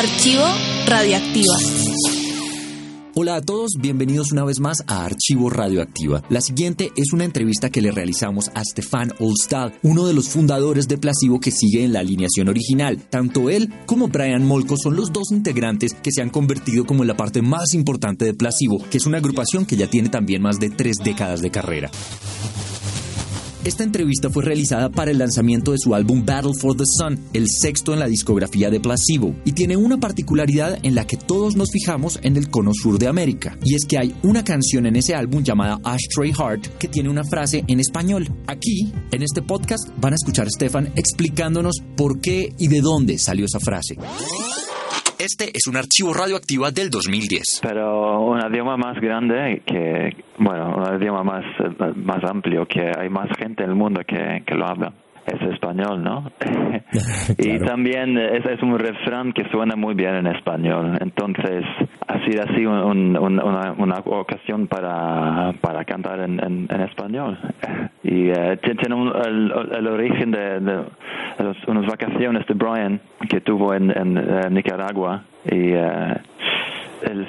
Archivo Radioactiva. Hola a todos, bienvenidos una vez más a Archivo Radioactiva. La siguiente es una entrevista que le realizamos a Stefan Olstad, uno de los fundadores de Placebo que sigue en la alineación original. Tanto él como Brian Molko son los dos integrantes que se han convertido como en la parte más importante de Placebo, que es una agrupación que ya tiene también más de tres décadas de carrera. Esta entrevista fue realizada para el lanzamiento de su álbum Battle for the Sun, el sexto en la discografía de Placebo, y tiene una particularidad en la que todos nos fijamos en el cono sur de América, y es que hay una canción en ese álbum llamada Ashtray Heart que tiene una frase en español. Aquí, en este podcast, van a escuchar a Stefan explicándonos por qué y de dónde salió esa frase. Este es un archivo radioactivo del 2010. Pero un idioma más grande que, bueno, un idioma más, más amplio, que hay más gente en el mundo que, que lo habla es español, ¿no? y también es, es, un refrán que suena muy bien en español. Entonces, ha sido así un, una, una, ocasión para, para cantar en, en, español. Y uh, tiene el, el, origen de, de, unas vacaciones de Brian que tuvo en, en uh, Nicaragua. Y uh,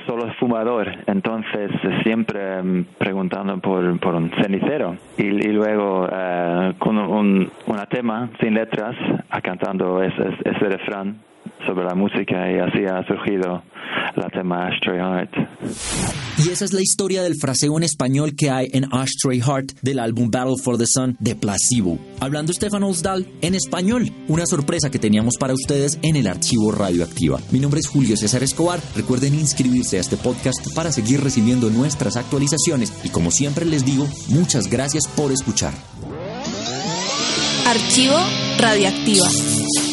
solo fumador, entonces siempre mm, preguntando por, por un cenicero y, luego uh, con un, un, tema sin letras, cantando ese, ese refrán sobre la música y así ha surgido la tema Ashtray Heart. Y esa es la historia del fraseo en español que hay en Ashtray Heart del álbum Battle for the Sun de Placebo. Hablando Stefan Osdal en español, una sorpresa que teníamos para ustedes en el archivo radioactiva. Mi nombre es Julio César Escobar. Recuerden inscribirse a este podcast para seguir recibiendo nuestras actualizaciones y como siempre les digo, muchas gracias por escuchar. Archivo radioactiva.